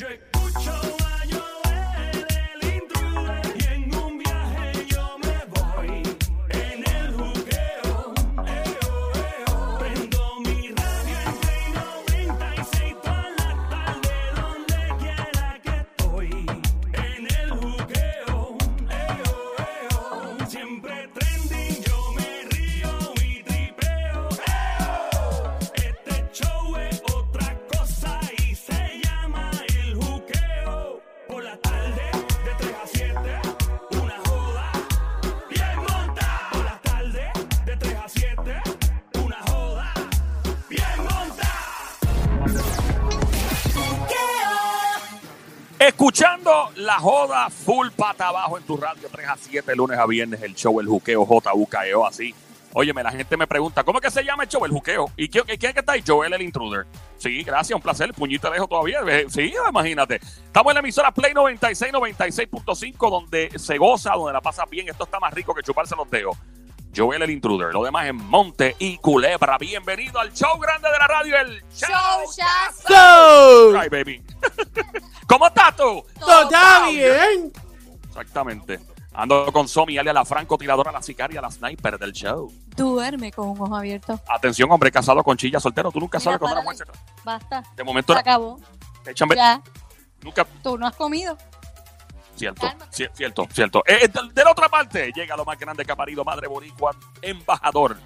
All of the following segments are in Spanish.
Yo Escuchando la joda full pata abajo en tu radio 3 a 7, lunes a viernes, el show El Juqueo, JUKEO, así. Óyeme, la gente me pregunta, ¿cómo es que se llama el show El Juqueo? ¿Y quién, quién es que está ahí? Joel el Intruder. Sí, gracias, un placer. Puñito de dejo todavía. Eh, Sí, imagínate. Estamos en la emisora Play 96, 96.5, donde se goza, donde la pasa bien. Esto está más rico que chuparse los dedos. Joel el Intruder. Lo demás en Monte y Culebra. Bienvenido al show grande de la radio, el Show. ¡Go! Ay, baby. ¿Cómo estás tú? ¡Todo está bien! Exactamente. Ando con Somi, alias la francotiradora, la sicaria, la sniper del show. Duerme con un ojo abierto. Atención, hombre casado con chilla soltero. Tú nunca Mira, sabes párale. mujer se Basta. De momento Se acabó. Ya. Nunca... Tú no has comido. Cierto, cierto, cierto. Eh, de, de la otra parte, llega lo más grande que ha parido Madre Boricua, embajador.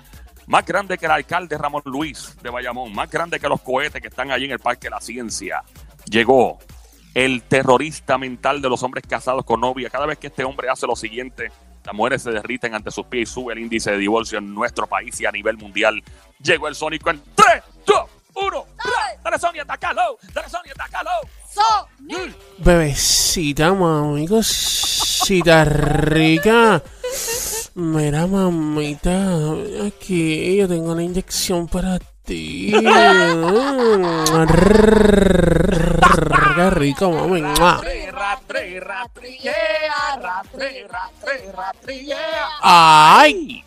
Más grande que el alcalde Ramón Luis de Bayamón. Más grande que los cohetes que están allí en el Parque de la Ciencia. Llegó el terrorista mental de los hombres casados con novia. Cada vez que este hombre hace lo siguiente, las mujeres se derriten ante sus pies y sube el índice de divorcio en nuestro país y a nivel mundial. Llegó el Sónico en 3, 2, 1. Dale, Sonia, atacalo. Dale, Sonia, atacalo. Sonic. Bebecita, mami, cosita rica. Mira, mamita, aquí yo tengo una inyección para ti. Qué rico, mami. ¡Ay!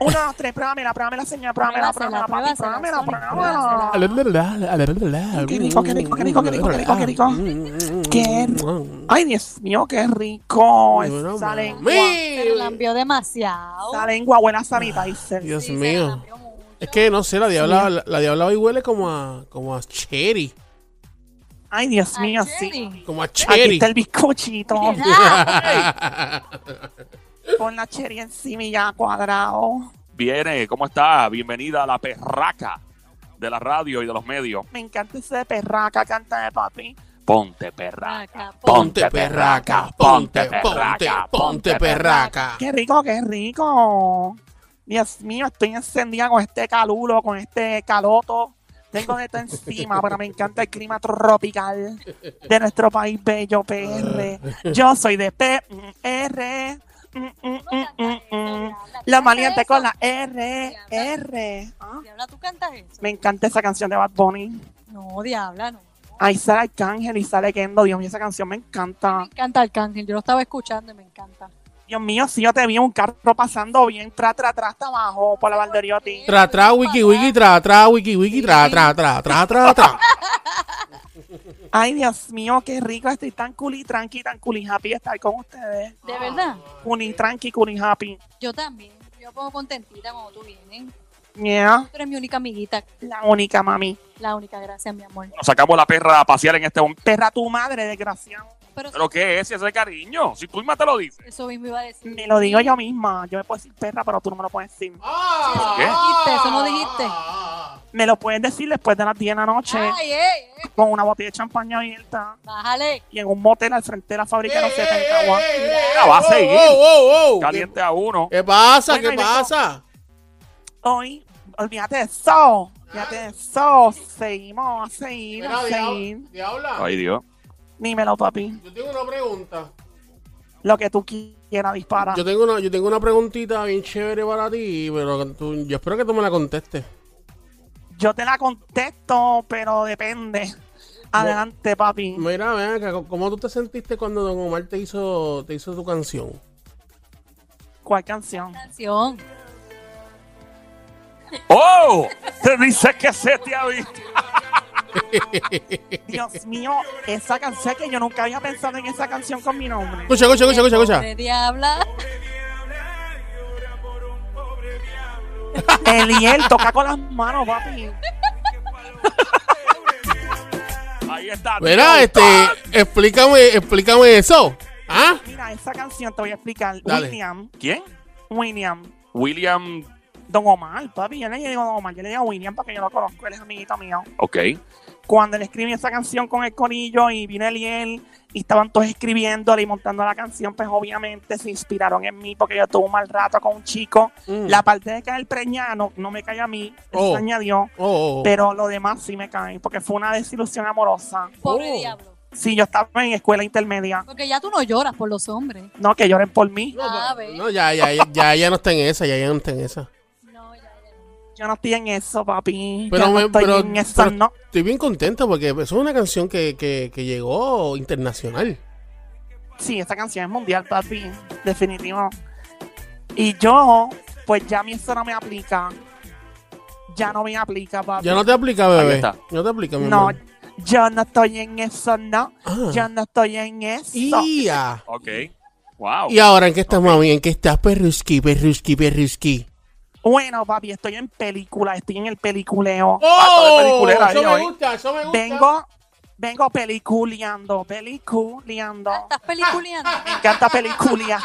Uno, tres, pruébamela, pruébamela, señora, pruébamela, pruébamela, papi, pruébamela, pruébamela. Qué rico, qué rico, qué rico, qué rico, qué rico, qué rico. Qué Ay, Dios mío, qué rico. Esa lengua, Pero la envió demasiado. esa lengua buena sanitizer. Dios se mío. Es que no sé, la diabla, la, la diabla hoy huele como a, como a cherry. Ay, Dios mío, sí. Como a Aquí cherry. está el bizcochito. Con la cherry encima y ya cuadrado. Viene, ¿cómo está? Bienvenida a la perraca de la radio y de los medios. Me encanta ese de perraca, canta de papi. Ponte perraca. Raca, Ponte perraca, ponte, ponte, ponte perraca. Qué rico, qué rico. Dios mío, estoy encendida con este calulo, con este caloto. Tengo de todo encima, pero me encanta el clima tropical de nuestro país bello, PR. Yo soy de PR. Mm, mm, mm, mm, mm. La maliente con la R, R. Ah, Diabla, ¿tú cantas eso? Me encanta esa canción de Bad Bunny. No, Diabla, no. Ahí sale Arcángel y sale Kendo. Dios mío, esa canción me encanta. Me encanta Arcángel. Yo lo estaba escuchando y me encanta. Dios mío, si yo te vi un carro pasando bien, tra, tra, tra, hasta abajo, por la Valderiotti. Tra, tra, wiki, wiki, tra, tra, wiki, wiki, tra, tra, tra, tra, tra, tra. Ay, Dios mío, qué rico. Estoy tan cool y tranqui, tan cool y happy de estar con ustedes. De verdad. Cool y tranqui, cool y happy. Yo también. Yo me pongo contentita cuando tú vienes. Yeah, Tú eres mi única amiguita. la única mami. La única, gracias, mi amor. Nos sacamos la perra a pasear en este momento. Perra tu madre, desgraciado. Pero ¿Pero qué es ese cariño? Si tú misma te lo dices. eso mismo iba a decir. Me lo digo yo misma. Yo me puedo decir perra, pero tú no me lo puedes decir. ¿Qué? dijiste, eso no dijiste. Me lo puedes decir después de las 10 de la noche, Ay, ey, ey, con una botella de champaña abierta bájale. y en un motel al frente de la fábrica de los 70 agua. Mira, va a seguir. Oh, oh, oh. Caliente a uno. ¿Qué pasa? Bueno, ¿Qué pasa? Hoy, olvídate de eso. Olvídate de eso. Seguimos a seguir, Mira, a diabla, seguir. diabla, Ay, Dios. Dímelo, papi. yo tengo una pregunta. Lo que tú quieras disparar. Yo tengo una, yo tengo una preguntita bien chévere para ti, pero tú- yo espero que tú me la contestes. Yo te la contesto, pero depende. Adelante, papi. Mira, ven acá, ¿cómo tú te sentiste cuando Don Omar te hizo, te hizo tu canción? ¿Cuál canción? Canción. ¡Oh! Te dice que se te ha visto. Dios mío, esa canción que yo nunca había pensado en esa canción con mi nombre. Escucha, escucha, escucha, escucha. Pobre diabla. Eliel, toca con las manos, papi. Ahí está. Mira, este, explícame, explícame eso. ¿Ah? Mira, esa canción te voy a explicar. Dale. William, ¿Quién? William, William. Don Omar, papi. Yo le digo Don Omar, yo le digo William porque yo lo conozco, él es amiguito mío. Ok. Cuando él escribió esa canción con el conillo y vino Eliel y estaban todos escribiéndole y montando la canción, pues obviamente se inspiraron en mí porque yo tuve un mal rato con un chico. Mm. La parte de caer preñada no, no me cae a mí, eso Oh. añadió. Oh, oh. Pero lo demás sí me cae, porque fue una desilusión amorosa. Pobre Oh. diablo. Sí, yo estaba en escuela intermedia. Porque ya tú no lloras por los hombres. No, que lloren por mí. No, Ah, no, ya, ya, ya, ya, ya no está en esa, ya, ya no está en esa. Yo no estoy en eso, papi. Pero, yo no me- estoy pero- en eso, pero no. estoy bien contento porque eso es una canción que, que, que llegó internacional. Sí, esa canción es mundial, papi. Definitivo. Y yo, pues ya a mí eso no me aplica. Ya no me aplica, papi. Ya no te aplica, bebé. No te aplica, mi No, amor. yo no estoy en eso, no. Ah. Yo no estoy en eso. Ia. Ok. Wow. ¿Y ahora en qué estás, mami? ¿En qué estás, perruski, perruski, perruski? Bueno, papi, estoy en película, estoy en el peliculeo. Ahí eso me hoy. gusta, eso me gusta. Vengo, vengo peliculeando, peliculeando. ¿Estás peliculeando? Me encanta peliculia.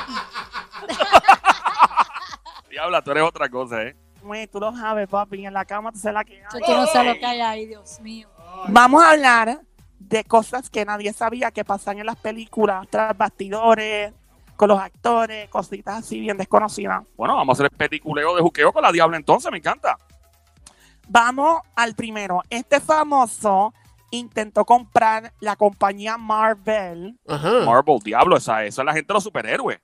Diabla, tú eres otra cosa, ¿eh? Güey, tú lo sabes, papi, en la cama tú se la que Yo, no sabes lo que hay ahí, Dios mío. Vamos a hablar de cosas que nadie sabía que pasan en las películas, tras bastidores, con los actores, cositas así bien desconocidas. Bueno, vamos a hacer el peliculeo de juqueo con la Diabla entonces, me encanta. Vamos al primero. Este famoso intentó comprar la compañía Marvel. Ajá. Marvel, Diablo, esa, esa es la gente de los superhéroes.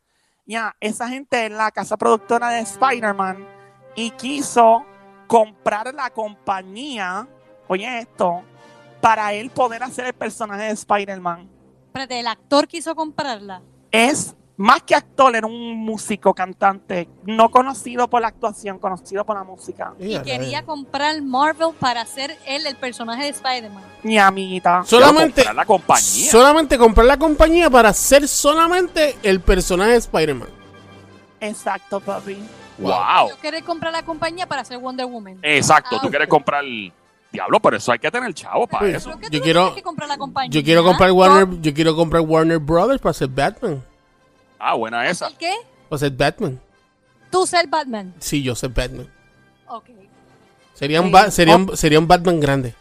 Ya, esa gente es la casa productora de Spider-Man y quiso comprar la compañía, oye esto, para él poder hacer el personaje de Spider-Man. Espérate, el actor quiso comprarla. Es más que actor, era un músico, cantante, no conocido por la actuación, conocido por la música. Y quería comprar Marvel para hacer él el personaje de Spider-Man. Mi amiguita. Solamente, comprar la compañía. solamente comprar la compañía para ser solamente el personaje de Spider-Man. Exacto, papi. Wow. Yo quería comprar la compañía para hacer Wonder Woman. Exacto, tú Ah. quieres comprar el Diablo, pero eso hay que tener chavo para eso. ¿Pero qué Yo tú quiero- que comprar la compañía? Yo quiero comprar Warner, yo quiero comprar Warner Brothers para ser Batman. Ah, buena esa. ¿El qué? Para ser Batman. Tú ser Batman. Sí, yo soy Batman. Ok. Sería un, ba- sería un, sería un Batman grande.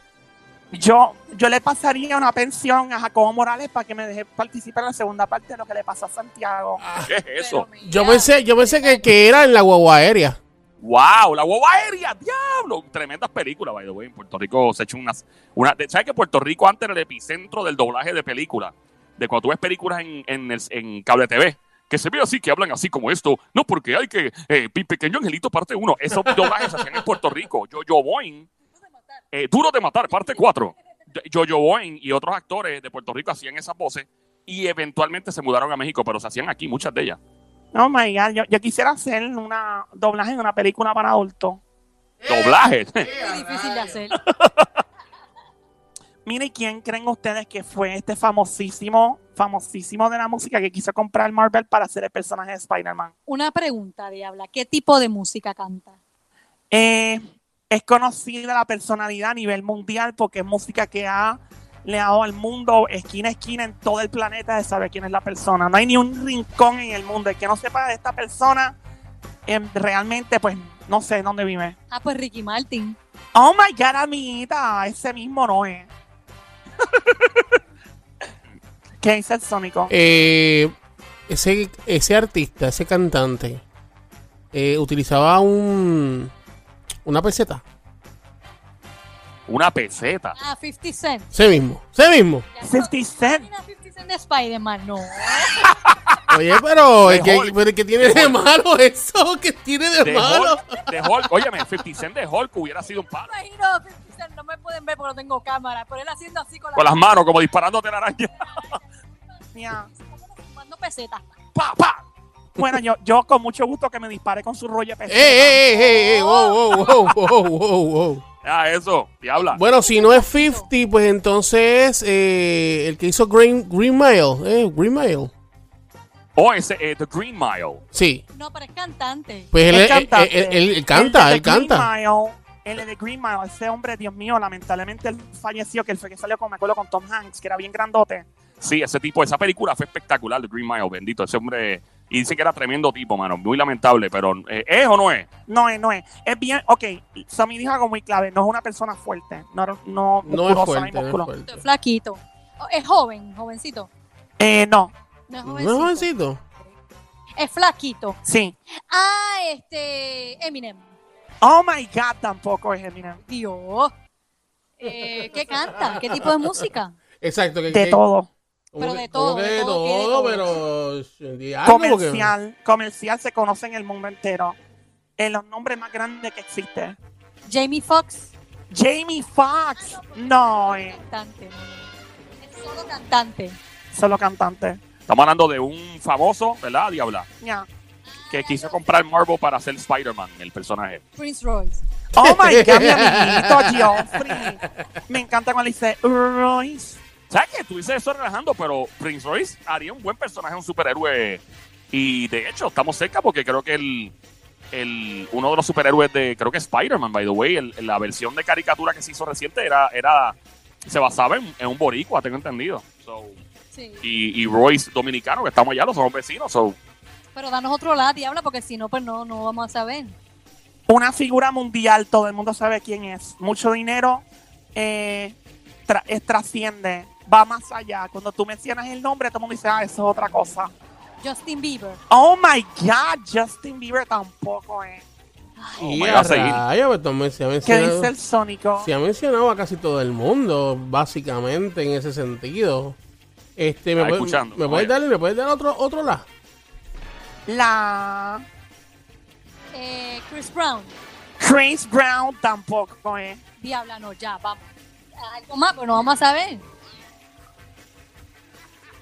Yo, yo le pasaría una pensión a Jacobo Morales para que me deje participar en la segunda parte de lo que le pasó a Santiago. ¿Qué es eso? Mira, Yo pensé, yo pensé que, que era en la guagua aérea. Wow, la guagua aérea, diablo. Tremendas películas, by the way. En Puerto Rico se ha hecho unas. Una, ¿Sabes que Puerto Rico antes era el epicentro del doblaje de películas? De cuando tú ves películas en, en, el- en cable TV. Que se ve así, que hablan así como esto. No, porque hay que. Eh, Pequeño Angelito, parte 1. Esos doblajes se hacían en Puerto Rico. Yo, yo, Boing. Eh, Duro de Matar, parte 4. Yo, yo, Boing y otros actores de Puerto Rico hacían esas voces. Y eventualmente se mudaron a México, pero se hacían aquí muchas de ellas. Oh my God, yo, yo quisiera hacer una doblaje de una película para adultos. Doblajes. muy difícil de hacer. Mire, ¿quién creen ustedes que fue este famosísimo, famosísimo de la música que quiso comprar Marvel para hacer el personaje de Spider-Man? Una pregunta, Diabla. ¿Qué tipo de música canta? Eh, es conocida la personalidad a nivel mundial porque es música que ha le dado al mundo esquina a esquina en todo el planeta de saber quién es la persona. No hay ni un rincón en el mundo. El que no sepa de esta persona, em, realmente, pues, no sé dónde vive. Ah, pues Ricky Martin. Oh my God, amiguita, ese mismo no es. ¿Qué dice el Sónico? Eh, ese, ese artista, ese cantante, eh, utilizaba un una peseta. Una peseta. Ah, 50 Cent. Ese mismo, ese mismo. Ya, 50 pero- Cent. Imagina 50 Cent de Spider-Man, no. Oye, pero De ¿qué, pero ¿qué tiene de malo eso? ¿Qué tiene de, De malo? Hulk, de Hulk. Óyeme, 50 Cent de Hulk hubiera sido un palo. Imagino 50 Cent, no me pueden ver porque no tengo cámara, pero él haciendo así con, Con las manos, como disparándote la araña. Mira, fumando pesetas. pa, pa. Bueno, yo, yo con mucho gusto que me dispare con su rollo de ¡Eh, peseta. eh, eh, eh, eh! ¡Wow, wow, wow, wow, wow! Ah, eso, diabla. Bueno, si no es 50, pues entonces eh, el que hizo Green, Green Mile. Eh, Green Mile. O ese, eh, The Green Mile. Sí. No, pero es cantante. Pues él, Es él- cantante. él- él- él canta, El él canta. Mile, el de Green Mile, ese hombre, Dios mío, lamentablemente él falleció, que él fue que salió con, me acuerdo, con Tom Hanks, que era bien grandote. Sí, ese tipo, esa película fue espectacular, The Green Mile, bendito. Ese hombre, y dice que era tremendo tipo, mano. Muy lamentable, pero eh, ¿es o no es? No es, no es. Es bien, ok, Sammy dijo algo muy clave, no es una persona fuerte, no, no, No es fuerte, no es fuerte. Flaquito. Oh, Es joven, jovencito. Eh, no, No es ¿No jovencito. es jovencito? Es flaquito. sí. Ah, este. Eminem. Oh my God, tampoco es Eminem. Dios. Eh, ¿Qué canta? ¿Qué tipo de música? Exacto. Que, De que- todo. Pero de todo, de de todo, ¿qué de todo, todo? pero... porque- Comercial, comercial se conoce en el mundo entero. En los nombres más grandes que existen. Jamie Foxx. Jamie Foxx, no, eh, Cantante. no, no. Es solo cantante. solo cantante. Estamos hablando de un famoso, ¿verdad, diabla? Ya. Que quiso comprar Marvel para hacer Spider-Man, el personaje. Prince Royce. Oh my God, mi amiguito Geoffrey. Me encanta cuando dice Royce. ¿Sabes qué? Tú dices eso relajando, pero Prince Royce haría un buen personaje, un superhéroe. Y de hecho, estamos cerca porque creo que el, el uno de los superhéroes de, creo que Spider-Man, by the way, el- la versión de caricatura que se hizo reciente era, era se basaba en, en un boricua, tengo entendido. So, Sí. y, y Royce dominicano, que estamos allá, los somos vecinos. So, Pero danos otro lado, diabla, porque si no, pues no, no vamos a saber. Una figura mundial, todo el mundo sabe quién es. Mucho dinero, eh, tra- eh, trasciende, va más allá. Cuando tú mencionas el nombre, todo el mundo dice, ah, eso es otra cosa. Justin Bieber. Oh my God, Justin Bieber tampoco es. Oh, Y a God, a seguir. rayos, pues, también se ha ¿Qué mencionado, dice el Sónico? se ha mencionado a casi todo el mundo, básicamente, en ese sentido. Este, ¿me, puede- ¿me puedes dar, ¿me puedes dar otro, otro la? La Eh, Chris Brown. Chris Brown tampoco es. Diabla, no, ya, vamos. Algo más, pero no vamos a saber.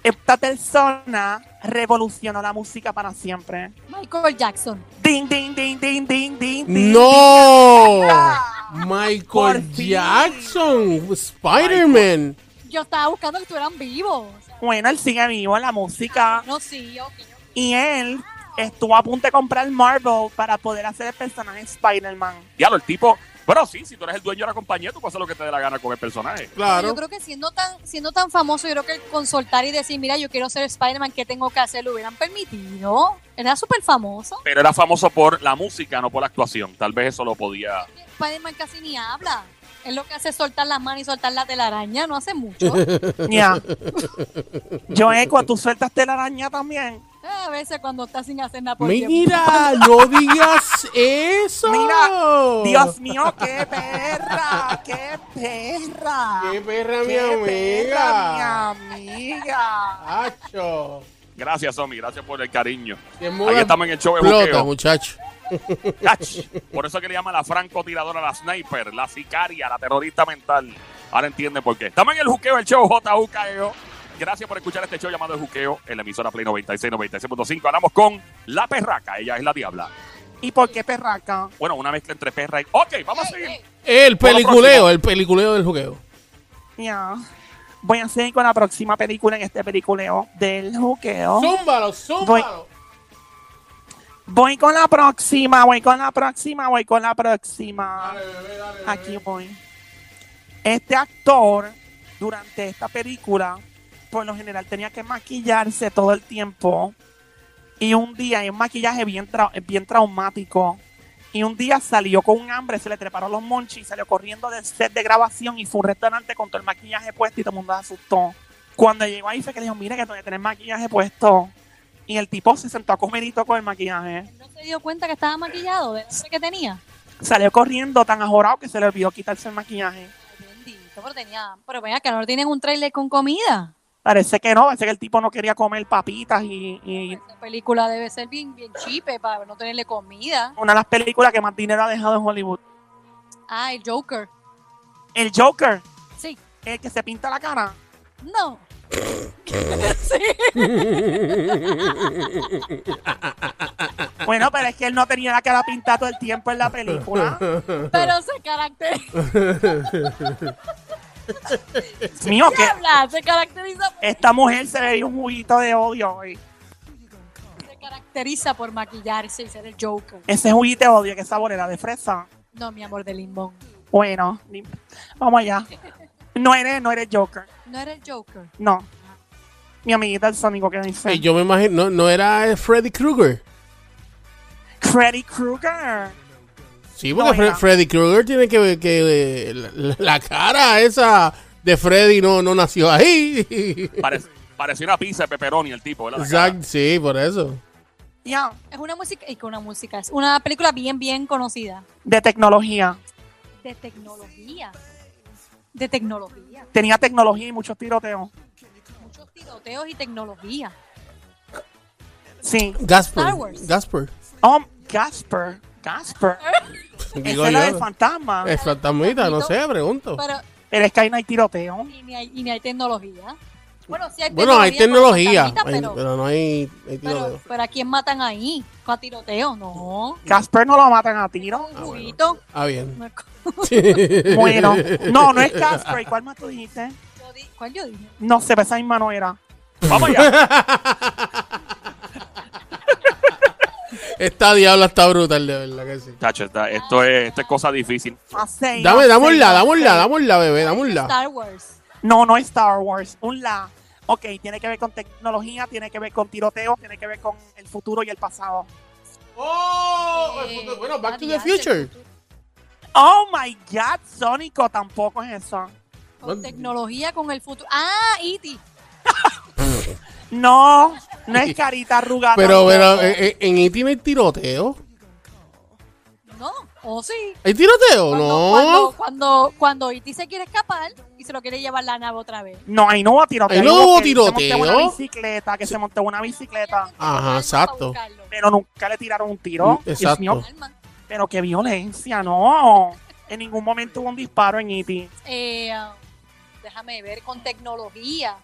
Esta persona revolucionó la música para siempre. Michael Jackson. Ding, ding, ding, ding, ding, ding. ¡No! Michael. Jackson, Spider-Man. Yo estaba buscando que estuvieran vivos. O sea, Bueno, él sigue vivo en la música. no, sí, ok. Y él estuvo a punto de comprar Marvel para poder hacer el personaje Spider-Man. diablo, el tipo. Bueno, sí, si tú eres el dueño de la compañía, tú puedes hacer lo que te dé la gana con el personaje. Claro. Yo creo que siendo tan, siendo tan famoso, yo creo que el consultar y decir, mira, yo quiero ser Spider-Man, ¿qué tengo que hacer? Lo hubieran permitido. Era súper famoso. Pero era famoso por la música, no por la actuación. Tal vez eso lo podía. Spider-Man casi ni habla. Es lo que hace es soltar las manos y soltar la telaraña, no hace mucho. Ya. Yo, Eco, tú sueltas la araña también. A veces cuando está sin hacer nada por. Mira, no digas eso. Mira, Dios mío, qué perra, qué perra. Qué perra, mi amiga. mi amiga. Acho. Gracias, Omi, gracias por el cariño. Ahí estamos en el show de explota, buqueo. muchacho. Ach. Por eso que le llaman la francotiradora, la sniper, la sicaria, la terrorista mental. Ahora entienden por qué. Estamos en el juqueo, el show JUKEO. Gracias por escuchar este show llamado El Juqueo en la emisora Play 96, 96.5. Hablamos con La Perraca, ella es la diabla. ¿Y por qué perraca? Bueno, una mezcla entre perra y... Ok, vamos a seguir. ey, El peliculeo, el peliculeo del jugueo. Ya. Voy a seguir con la próxima película en este peliculeo del juqueo. Zúmbalo, zúmbalo. Voy con la próxima, voy con la próxima, voy con la próxima. Aquí voy. Este actor, durante esta película, por lo general tenía que maquillarse todo el tiempo. Y un día, y un maquillaje bien, trau- bien traumático. Y un día salió con un hambre, se le treparon los monchis, salió corriendo del set de grabación y fue un restaurante con todo el maquillaje puesto y todo el mundo se asustó. Cuando llegó ahí fue que le dijo, mira que tengo que tener maquillaje puesto. Y el tipo se sentó a comerito con el maquillaje. ¿No se dio cuenta que estaba maquillado del hambre que tenía? Salió corriendo tan ajorado que se le olvidó quitarse el maquillaje. Ay, bendito, pero tenía... Pero venga, que no tienen un trailer con comida. Parece que no, parece que el tipo no quería comer papitas y, y Esa película debe ser bien, bien chipe para no tenerle comida. una de las películas que más dinero ha dejado en Hollywood. Ah, el Joker. El Joker, Sí. el que se pinta la cara. No. sí. Bueno, pero es que él no tenía la cara pintada todo el tiempo en la película. Pero se caracteriza. Mío, ¿Qué que habla? Se caracteriza, esta mujer se le dio un juguito de odio hoy. se caracteriza por maquillarse y ser el Joker. Ese juguito de odio, ¿qué sabor era? ¿De fresa? No, mi amor, de limón. Bueno, vamos allá. No eres, no eres Joker. No era el Joker. No. Mi amiguita el Sónico que dice. Eh, yo me imagino, no, no era Freddy Krueger. Freddy Krueger. Sí, porque No Fre- era. Freddy Krueger tiene que ver que la, la cara esa de Freddy no, no nació ahí. Parece, parecía una pizza de pepperoni el tipo, ¿verdad? Exacto, sí, por eso. Ya. Es una música, y que una música, es una película bien, bien conocida. De tecnología. De tecnología. De tecnología. Tenía tecnología y muchos tiroteos. Muchos tiroteos y tecnología. Sí. Gasper. Star Wars. Gasper. Oh, Gasper. Gasper. Digo Esa es la del yo. fantasma. Es fantasmita, no sé, pregunto. Pero Pero es que ahí no hay tiroteo. y ni hay, y ni hay tecnología. Bueno, sí hay Bueno, hay tecnología, hay- pero, pero no hay, tiroteo. pero ¿a quién matan ahí? ¿Con tiroteo? No. Gasper no lo matan a tiro. Un juguito. Ah, bien. Bueno. No, no es Gasper. ¿Y ¿Cuál más tú dijiste? yo di- ¿Cuál yo dije? No sé, pero esa misma no era. Vamos allá. Esta diabla está brutal, de verdad que sí. Chacho, esta- esto, es, esto es cosa difícil. Dame, no dámosla, sé, no dámosla, sé. dámosla, bebé, dámosla. Star Wars. No, no es Star Wars. Un la. Ok, tiene que ver con tecnología, tiene que ver con tiroteo, tiene que ver con el futuro y el pasado. Oh, Eh, bueno, Back to the Future. Oh my god, Sónico tampoco es eso. Con tecnología, con el futuro. Ah, E.T. No, no es carita arrugada. Pero, pero, eh, eh, en E.T. no hay tiroteo. No, o sí. ¿Hay tiroteo? Cuando, No. cuando, cuando, cuando E.T. se quiere escapar y se lo quiere llevar la nave otra vez. No, ahí no hubo tiroteo. Ahí no hubo hubo que se montó tiroteo. una bicicleta, que se montó una bicicleta, Ajá, exacto. pero nunca le tiraron un tiro. Mm, Dios exacto. mío, pero qué violencia, no. En ningún momento hubo un disparo en E.T. Eh, ah, déjame ver con tecnología.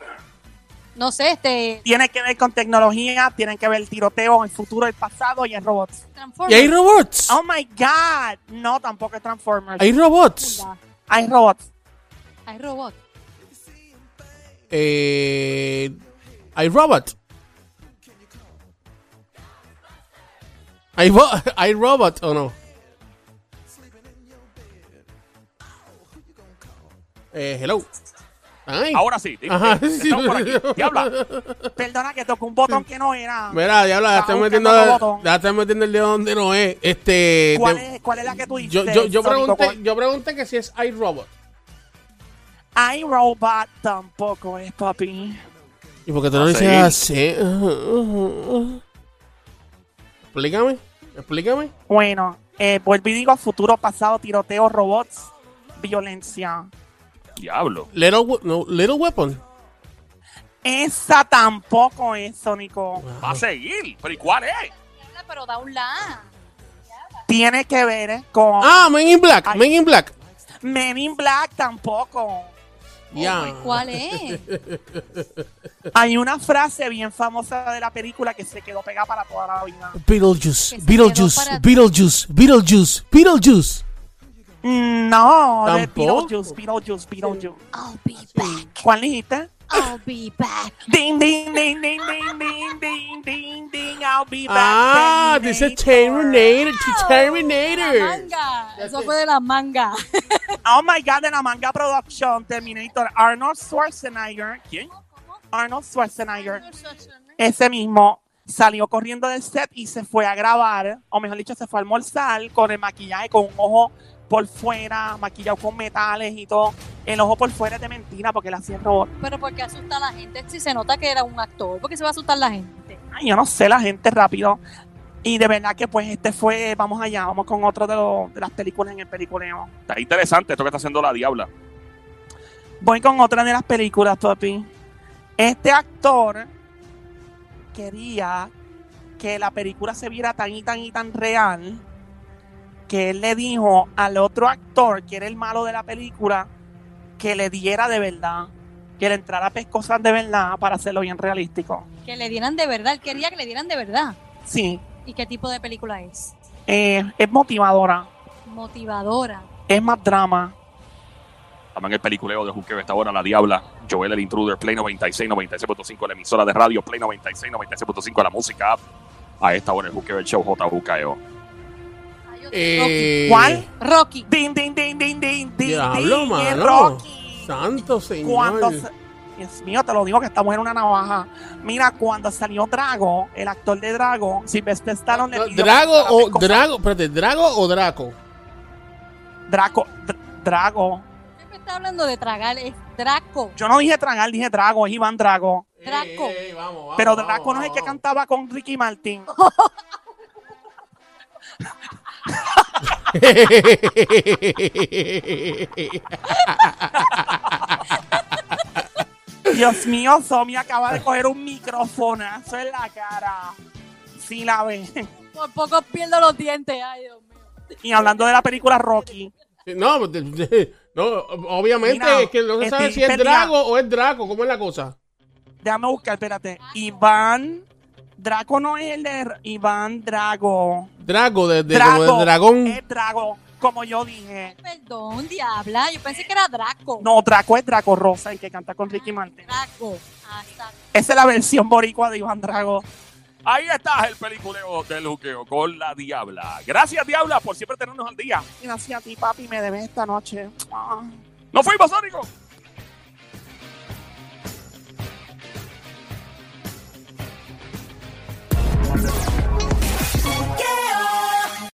No sé, este. Tiene que ver con tecnología, tiene que ver el tiroteo, el futuro, el pasado y el robots. Transformers. ¿Y hay robots? Oh my god. No, tampoco es Transformers. ¿Hay robots? Hay robots. Hay robot. Eh, ¿Hay robot? ¿Hay, bo- ¿Hay robot o no? Eh, hello. Ay. Ahora sí. dime, Ajá, eh, sí. por aquí. Diabla. Perdona que tocó un botón que no era. Mira, diablo, ya buscando metiendo, ya estoy metiendo el dedo donde no es. Este, ¿Cuál de- es, ¿Cuál es la que tú dices? yo, yo, yo, pregunté, yo pregunté que si es iRobot. iRobot tampoco es, papi. ¿Y por qué tú no A dices así? Explícame, explícame. Bueno, eh, vuelvo y digo futuro, pasado, tiroteo, robots, violencia. Diablo. Little, no, little Weapon. Esa tampoco es, Sónico. Va a seguir. ¿Pero y cuál es? Pero da un la. Tiene que ver con Ah, Men in Black, Ay. Men in Black. Men in Black tampoco. Ya. Pues, ¿Cuál es? Hay una frase bien famosa de la película que se quedó pegada para toda la vida. Beetlejuice, Beetlejuice, Beetlejuice, Beetlejuice, Beetlejuice. No, de ¿Tampoco? Beetlejuice, Beetlejuice, Beetlejuice. I'll be back. ¿Cuál dijiste? I'll be back. Ding, ding, ding, ding, ding, ding, ding, ding, ding, I'll be back. Ah, dice Terminator, Terminator. manga. Eso fue de la manga. Oh my God, de la manga production, Terminator, Arnold Schwarzenegger. ¿Quién? Arnold Schwarzenegger. Ese mismo salió corriendo del set y se fue a grabar, o mejor dicho, se fue a almorzar con el maquillaje, con un ojo por fuera, maquillado con metales y todo. El ojo por fuera es de mentira porque le hacía robot. Pero porque asusta a la gente si se nota que era un actor. ¿Por qué se va a asustar la gente? Ay, yo no sé, la gente rápido. Y de verdad que pues este fue, vamos allá, vamos con otro de, los- de las películas en el peliculeo. Está interesante esto que está haciendo la Diabla. Voy con otra de las películas, papi. Este actor quería que la película se viera tan y tan y tan real que él le dijo al otro actor, que era el malo de la película, que le diera de verdad, que le entrara pescosas de verdad para hacerlo bien realístico. Que le dieran de verdad. Él quería que le dieran de verdad. Sí, ¿Y qué tipo de película es? Eh, es motivadora, Motivadora. es más drama. También el peliculeo de Juqueo esta hora, La Diabla, Joel el Intruder, Play 96, 96.5, la emisora de radio, Play 96, 96.5, la música app. A esta hora el Juqueo, el show JUKEO. Eh, ¿Cuál? Rocky. Din, din, din, din, din, din, Diablo, din, mano. es Rocky. Santo señor. Cuando se- Dios mío, te lo digo que estamos en una navaja. Mira, cuando salió Drago, el actor de Drago, Sylvester Stallone le pidió ¿Drago o Drago? Espérate, ¿Drago o Draco? Draco, Dr- Drago. Siempre está hablando de tragar, es Draco. Yo no dije tragar, dije Drago, es Iván Drago. Draco. Eh, eh, vamos, vamos, Pero vamos, Draco no es el que vamos. cantaba con Ricky Martin. Dios mío, Somi acaba de coger un microfonazo en la cara. Sí la ve. Por poco pierdo los dientes. Ay, Dios mío. Y hablando de la película Rocky, No, de- de- no, obviamente Mira, es que no se sabe si es perdida. Drago o es Draco. ¿Cómo es la cosa? déjame buscar, espérate. Iván Draco no es el de Iván Drago. Drago, de, de- Drago como de dragón. Es Drago, como yo dije. Perdón, diabla. Yo pensé que era Draco. No, Draco es Draco Rosa, el que canta con Ricky Martin. Draco. Ah, está. Esa es la versión boricua de Iván Drago. Ahí está el peliculeo del Juqueo con La Diabla. Gracias, Diabla, por siempre tenernos al día. Gracias a ti, papi, me debes esta noche. Ah. ¡Nos fuimos, Sónico! Yeah.